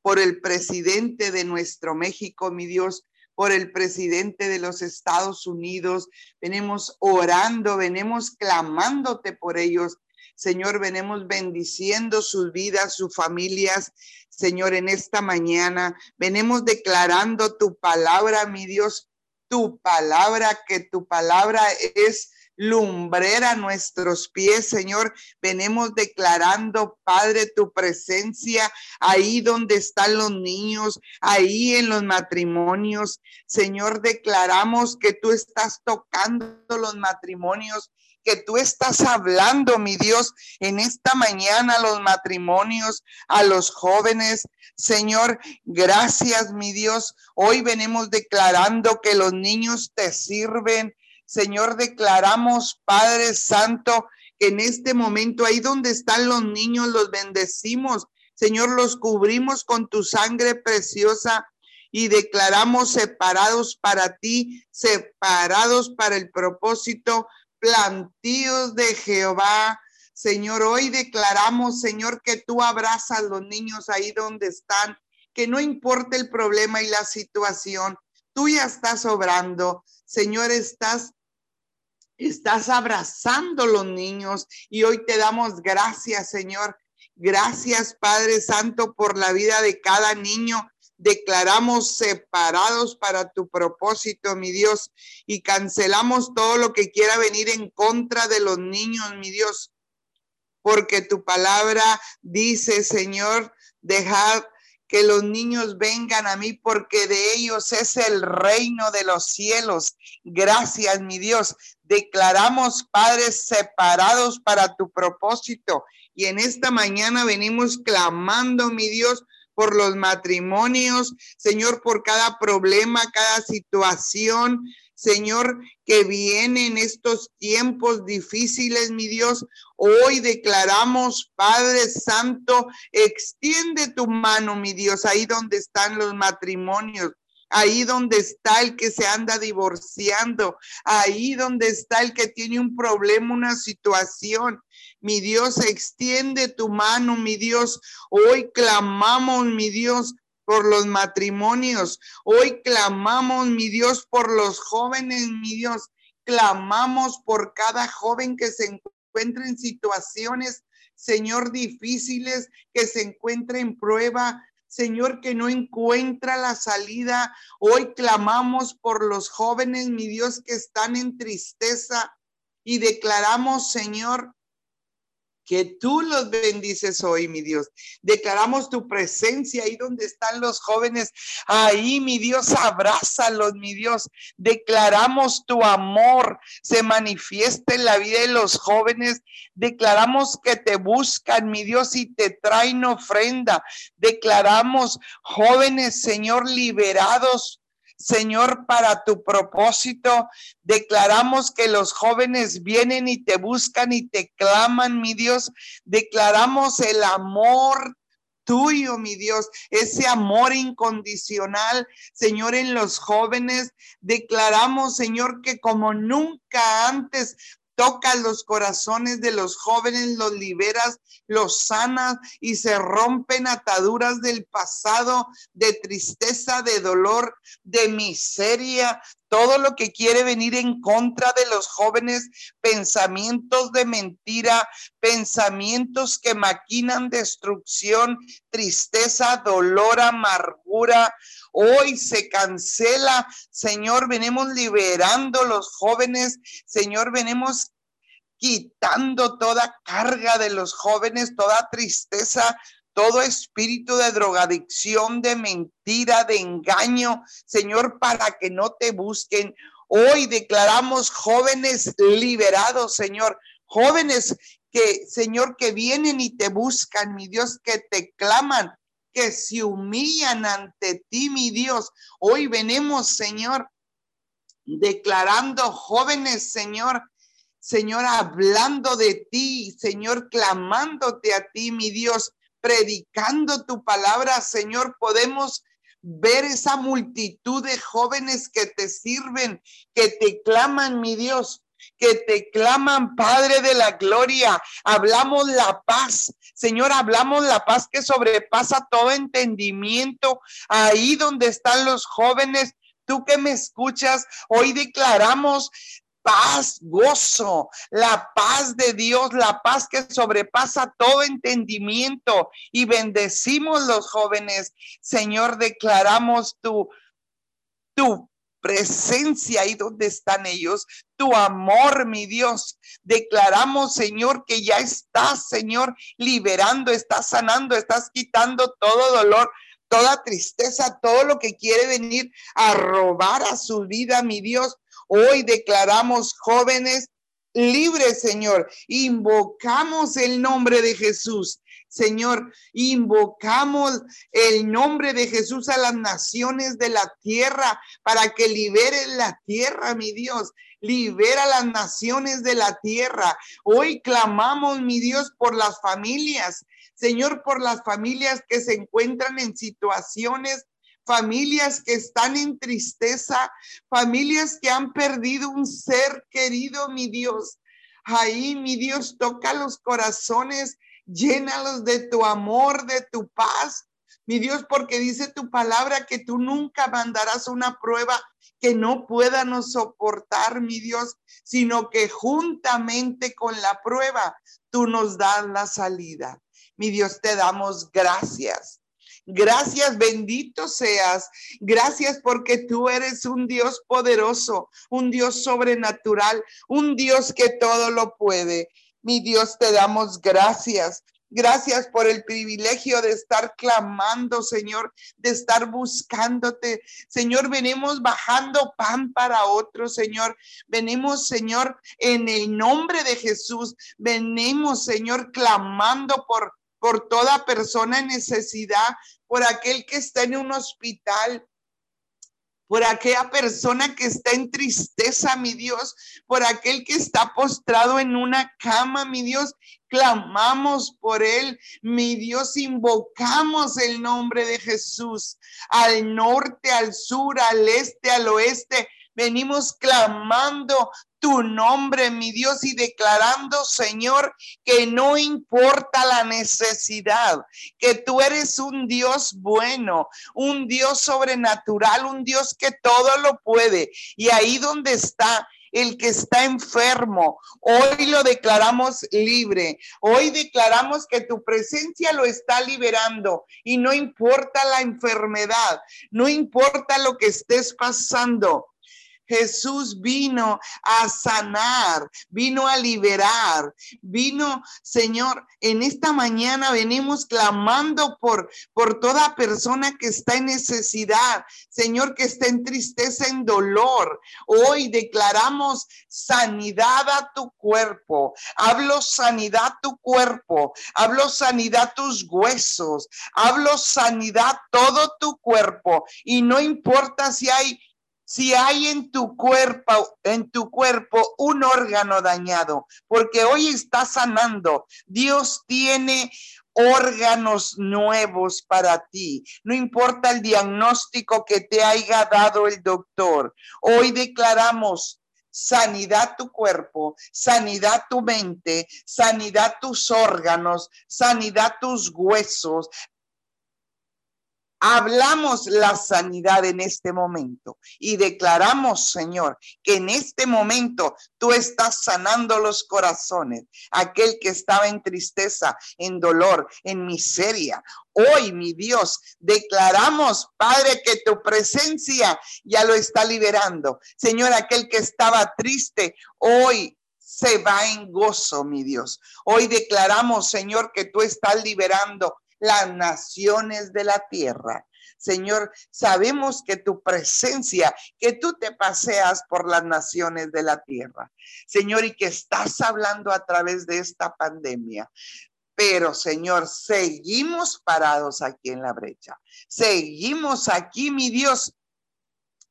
por el presidente de nuestro México, mi Dios, por el presidente de los Estados Unidos. Venimos orando, venimos clamándote por ellos. Señor, venimos bendiciendo sus vidas, sus familias. Señor, en esta mañana venimos declarando tu palabra, mi Dios, tu palabra, que tu palabra es lumbrera nuestros pies, Señor. Venimos declarando, Padre, tu presencia ahí donde están los niños, ahí en los matrimonios. Señor, declaramos que tú estás tocando los matrimonios que tú estás hablando, mi Dios, en esta mañana a los matrimonios, a los jóvenes. Señor, gracias, mi Dios. Hoy venimos declarando que los niños te sirven, Señor, declaramos, Padre Santo, que en este momento, ahí donde están los niños, los bendecimos. Señor, los cubrimos con tu sangre preciosa y declaramos separados para ti, separados para el propósito, plantíos de Jehová. Señor, hoy declaramos, Señor, que tú abrazas a los niños ahí donde están, que no importa el problema y la situación, tú ya estás obrando. Señor, estás Estás abrazando los niños y hoy te damos gracias, Señor. Gracias, Padre Santo, por la vida de cada niño. Declaramos separados para tu propósito, mi Dios, y cancelamos todo lo que quiera venir en contra de los niños, mi Dios, porque tu palabra dice, Señor, dejad que los niños vengan a mí porque de ellos es el reino de los cielos. Gracias, mi Dios. Declaramos padres separados para tu propósito. Y en esta mañana venimos clamando, mi Dios, por los matrimonios, Señor, por cada problema, cada situación, Señor, que viene en estos tiempos difíciles, mi Dios. Hoy declaramos, Padre Santo, extiende tu mano, mi Dios, ahí donde están los matrimonios. Ahí donde está el que se anda divorciando, ahí donde está el que tiene un problema, una situación. Mi Dios, extiende tu mano, mi Dios. Hoy clamamos, mi Dios, por los matrimonios. Hoy clamamos, mi Dios, por los jóvenes, mi Dios. Clamamos por cada joven que se encuentre en situaciones, Señor, difíciles, que se encuentre en prueba. Señor, que no encuentra la salida. Hoy clamamos por los jóvenes, mi Dios, que están en tristeza y declaramos, Señor, que tú los bendices hoy, mi Dios. Declaramos tu presencia ahí donde están los jóvenes. Ahí, mi Dios, abrázalos, mi Dios. Declaramos tu amor se manifiesta en la vida de los jóvenes. Declaramos que te buscan, mi Dios, y te traen ofrenda. Declaramos jóvenes, Señor, liberados Señor, para tu propósito. Declaramos que los jóvenes vienen y te buscan y te claman, mi Dios. Declaramos el amor tuyo, mi Dios, ese amor incondicional, Señor, en los jóvenes. Declaramos, Señor, que como nunca antes tocas los corazones de los jóvenes, los liberas, los sanas y se rompen ataduras del pasado, de tristeza, de dolor, de miseria, todo lo que quiere venir en contra de los jóvenes, pensamientos de mentira, pensamientos que maquinan destrucción, tristeza, dolor, amargura. Hoy se cancela, Señor, venimos liberando los jóvenes, Señor, venimos quitando toda carga de los jóvenes, toda tristeza, todo espíritu de drogadicción, de mentira, de engaño, Señor, para que no te busquen. Hoy declaramos jóvenes liberados, Señor, jóvenes que, Señor, que vienen y te buscan, mi Dios, que te claman, que se humillan ante ti, mi Dios. Hoy venimos, Señor, declarando jóvenes, Señor, Señor, hablando de ti, Señor, clamándote a ti, mi Dios, predicando tu palabra, Señor, podemos ver esa multitud de jóvenes que te sirven, que te claman, mi Dios, que te claman, Padre de la Gloria. Hablamos la paz, Señor, hablamos la paz que sobrepasa todo entendimiento. Ahí donde están los jóvenes, Tú que me escuchas, hoy declaramos paz, gozo, la paz de Dios, la paz que sobrepasa todo entendimiento. Y bendecimos los jóvenes. Señor, declaramos tu, tu presencia ahí donde están ellos, tu amor, mi Dios. Declaramos, Señor, que ya estás, Señor, liberando, estás sanando, estás quitando todo dolor, toda tristeza, todo lo que quiere venir a robar a su vida, mi Dios. Hoy declaramos jóvenes libres, Señor. Invocamos el nombre de Jesús. Señor, invocamos el nombre de Jesús a las naciones de la tierra para que liberen la tierra, mi Dios. Libera las naciones de la tierra. Hoy clamamos, mi Dios, por las familias. Señor, por las familias que se encuentran en situaciones familias que están en tristeza, familias que han perdido un ser querido, mi Dios. Ahí, mi Dios, toca los corazones, llénalos de tu amor, de tu paz. Mi Dios, porque dice tu palabra que tú nunca mandarás una prueba que no puedan soportar, mi Dios, sino que juntamente con la prueba tú nos das la salida. Mi Dios, te damos gracias. Gracias, bendito seas. Gracias porque tú eres un Dios poderoso, un Dios sobrenatural, un Dios que todo lo puede. Mi Dios, te damos gracias. Gracias por el privilegio de estar clamando, Señor, de estar buscándote. Señor, venimos bajando pan para otros, Señor. Venimos, Señor, en el nombre de Jesús. Venimos, Señor, clamando por por toda persona en necesidad, por aquel que está en un hospital, por aquella persona que está en tristeza, mi Dios, por aquel que está postrado en una cama, mi Dios, clamamos por él, mi Dios, invocamos el nombre de Jesús al norte, al sur, al este, al oeste. Venimos clamando tu nombre, mi Dios, y declarando, Señor, que no importa la necesidad, que tú eres un Dios bueno, un Dios sobrenatural, un Dios que todo lo puede. Y ahí donde está el que está enfermo. Hoy lo declaramos libre. Hoy declaramos que tu presencia lo está liberando y no importa la enfermedad, no importa lo que estés pasando. Jesús vino a sanar, vino a liberar, vino, Señor, en esta mañana venimos clamando por, por toda persona que está en necesidad, Señor, que está en tristeza, en dolor. Hoy declaramos sanidad a tu cuerpo. Hablo sanidad a tu cuerpo. Hablo sanidad a tus huesos. Hablo sanidad todo tu cuerpo. Y no importa si hay si hay en tu cuerpo, en tu cuerpo un órgano dañado, porque hoy está sanando. Dios tiene órganos nuevos para ti. No importa el diagnóstico que te haya dado el doctor. Hoy declaramos sanidad tu cuerpo, sanidad tu mente, sanidad tus órganos, sanidad tus huesos, Hablamos la sanidad en este momento y declaramos, Señor, que en este momento tú estás sanando los corazones. Aquel que estaba en tristeza, en dolor, en miseria. Hoy, mi Dios, declaramos, Padre, que tu presencia ya lo está liberando. Señor, aquel que estaba triste, hoy se va en gozo, mi Dios. Hoy declaramos, Señor, que tú estás liberando las naciones de la tierra. Señor, sabemos que tu presencia, que tú te paseas por las naciones de la tierra. Señor, y que estás hablando a través de esta pandemia. Pero, Señor, seguimos parados aquí en la brecha. Seguimos aquí, mi Dios,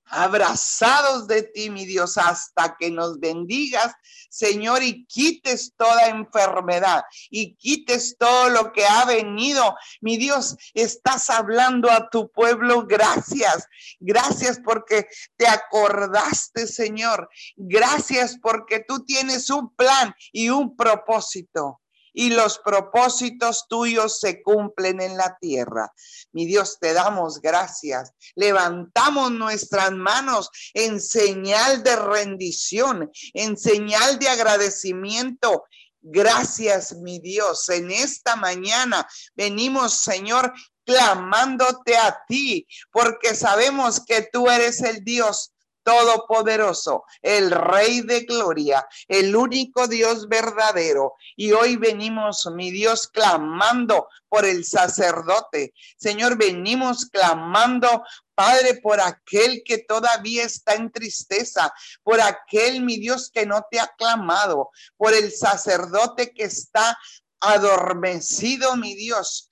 abrazados de ti, mi Dios, hasta que nos bendigas, Señor, y quites toda enfermedad y quites todo lo que ha venido. Mi Dios, estás hablando a tu pueblo. Gracias. Gracias porque te acordaste, Señor. Gracias porque tú tienes un plan y un propósito. Y los propósitos tuyos se cumplen en la tierra. Mi Dios, te damos gracias. Levantamos nuestras manos en señal de rendición, en señal de agradecimiento Gracias, mi Dios. En esta mañana venimos, Señor, clamándote a ti, porque sabemos que tú eres el Dios todopoderoso, el Rey de Gloria, el único Dios verdadero. Y hoy venimos, mi Dios, clamando por el sacerdote. Señor, venimos clamando, Padre, por aquel que todavía está en tristeza, por aquel, mi Dios, que no te ha clamado, por el sacerdote que está adormecido, mi Dios,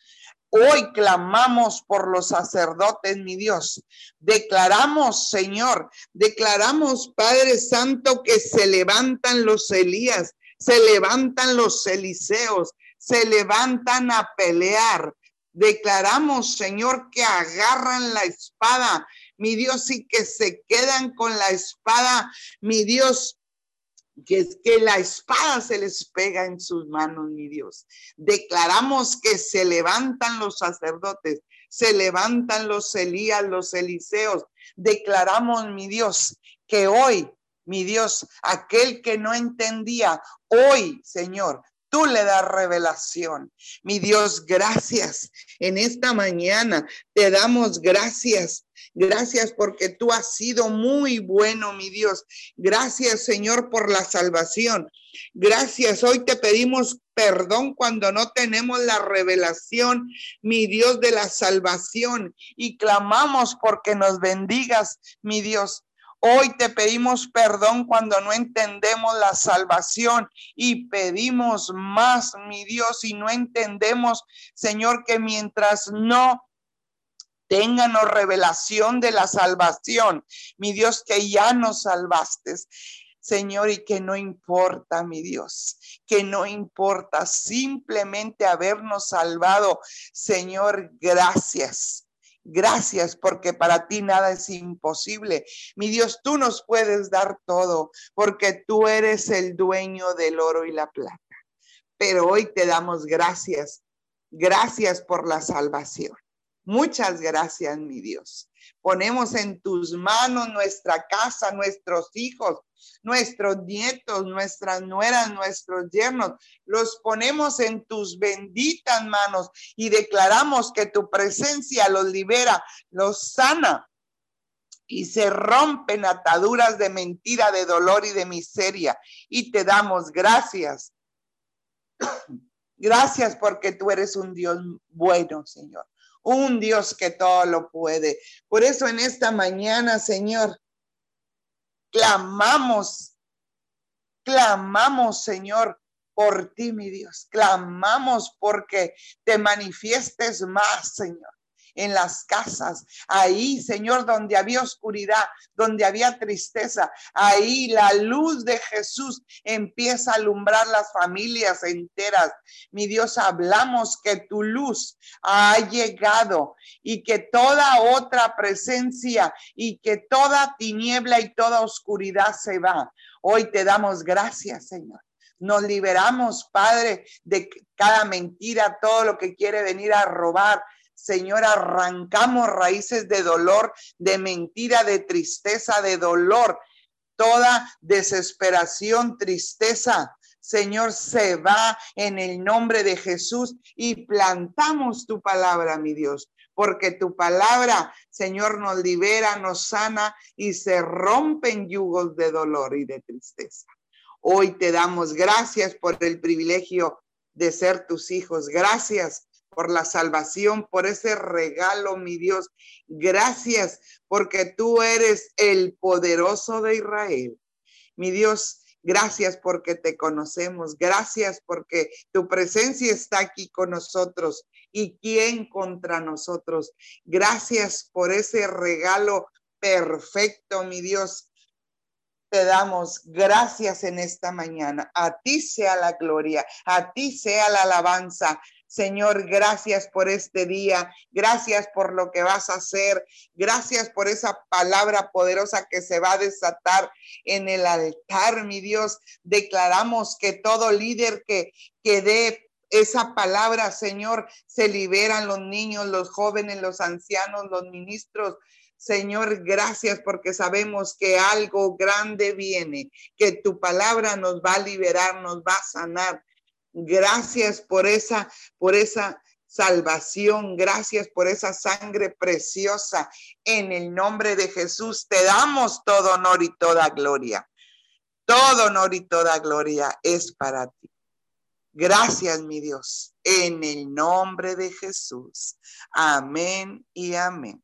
Hoy clamamos por los sacerdotes, mi Dios. Declaramos, Señor, declaramos, Padre Santo, que se levantan los Elías, se levantan los Eliseos, se levantan a pelear. Declaramos, Señor, que agarran la espada, mi Dios, y que se quedan con la espada, mi Dios, que es que la espada se les pega en sus manos, mi Dios. Declaramos que se levantan los sacerdotes, se levantan los Elías, los Eliseos. Declaramos, mi Dios, que hoy, mi Dios, aquel que no entendía, hoy, Señor, tú le das revelación. Mi Dios, gracias. En esta mañana te damos gracias Gracias porque tú has sido muy bueno, mi Dios. Gracias, Señor, por la salvación. Gracias. Hoy te pedimos perdón cuando no tenemos la revelación, mi Dios, de la salvación. Y clamamos porque nos bendigas, mi Dios. Hoy te pedimos perdón cuando no entendemos la salvación y pedimos más, mi Dios, y no entendemos, Señor, que mientras no Ténganos revelación de la salvación. Mi Dios, que ya nos salvaste. Señor, y que no importa, mi Dios, que no importa simplemente habernos salvado. Señor, gracias. Gracias porque para ti nada es imposible. Mi Dios, tú nos puedes dar todo porque tú eres el dueño del oro y la plata. Pero hoy te damos gracias. Gracias por la salvación. Muchas gracias, mi Dios. Ponemos en tus manos nuestra casa, nuestros hijos, nuestros nietos, nuestras nueras, nuestros yernos. Los ponemos en tus benditas manos y declaramos que tu presencia los libera, los sana y se rompen ataduras de mentira, de dolor y de miseria. Y te damos gracias. Gracias porque tú eres un Dios bueno, Señor un Dios que todo lo puede. Por eso en esta mañana, Señor, clamamos, clamamos, Señor, por ti, mi Dios. Clamamos porque te manifiestes más, Señor en las casas, ahí, Señor, donde había oscuridad, donde había tristeza, ahí la luz de Jesús empieza a alumbrar las familias enteras. Mi Dios, hablamos que tu luz ha llegado y que toda otra presencia y que toda tiniebla y toda oscuridad se va. Hoy te damos gracias, Señor. Nos liberamos, Padre, de cada mentira, todo lo que quiere venir a robar, Señor, arrancamos raíces de dolor, de mentira, de tristeza, de dolor, toda desesperación, tristeza. Señor, se va en el nombre de Jesús y plantamos tu palabra, mi Dios, porque tu palabra, Señor, nos libera, nos sana y se rompen yugos de dolor y de tristeza. Hoy te damos gracias por el privilegio de ser tus hijos. Gracias por la salvación, por ese regalo, mi Dios. Gracias porque tú eres el poderoso de Israel. Mi Dios, gracias porque te conocemos. Gracias porque tu presencia está aquí con nosotros. ¿Y quién contra nosotros? Gracias por ese regalo perfecto, mi Dios. Te damos gracias en esta mañana. A ti sea la gloria, a ti sea la alabanza, Señor, gracias por este día, gracias por lo que vas a hacer, gracias por esa palabra poderosa que se va a desatar en el altar, mi Dios. Declaramos que todo líder que, que dé esa palabra, Señor, se liberan los niños, los jóvenes, los ancianos, los ministros. Señor, gracias porque sabemos que algo grande viene, que tu palabra nos va a liberar, nos va a sanar. Gracias por esa, por esa salvación. Gracias por esa sangre preciosa. En el nombre de Jesús te damos todo honor y toda gloria. Todo honor y toda gloria es para ti. Gracias, mi Dios, en el nombre de Jesús. Amén y amén.